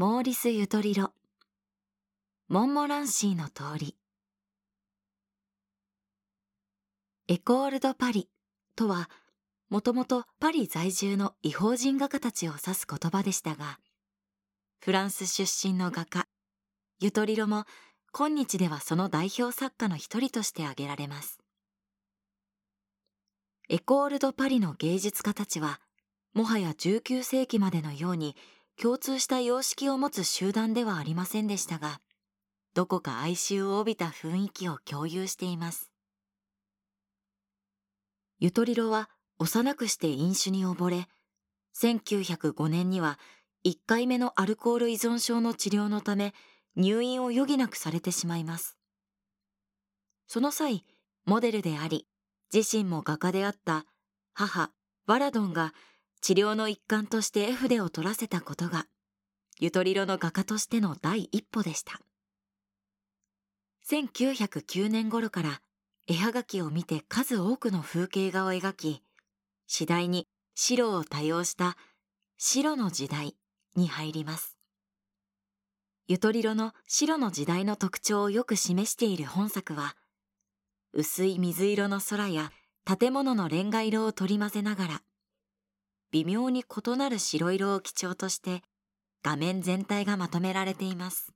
モーリス・ユトリロ。モンモランシーの通り。エコール・ド・パリとはもともとパリ在住の違法人画家たちを指す言葉でしたがフランス出身の画家ユトリロも今日ではその代表作家の一人として挙げられます。エコール・ド・パリの芸術家たちはもはや19世紀までのように共通した様式を持つ集団ではありませんでしたがどこか哀愁を帯びた雰囲気を共有しています。ゆとりろは幼くして飲酒に溺れ1905年には1回目のアルコール依存症の治療のため入院を余儀なくされてしまいます。その際モデルであり自身も画家であった母バラドンが治療の一環として絵筆を取らせたことがゆとりろの画家としての第一歩でした。1909年頃から絵はがきを見て数多くの風景画を描き次第に白を多用した白の時代に入ります。ゆとりろの白の時代の特徴をよく示している本作は薄い水色の空や建物のレンガ色を取り混ぜながら微妙に異なる白色を基調として画面全体がまとめられています。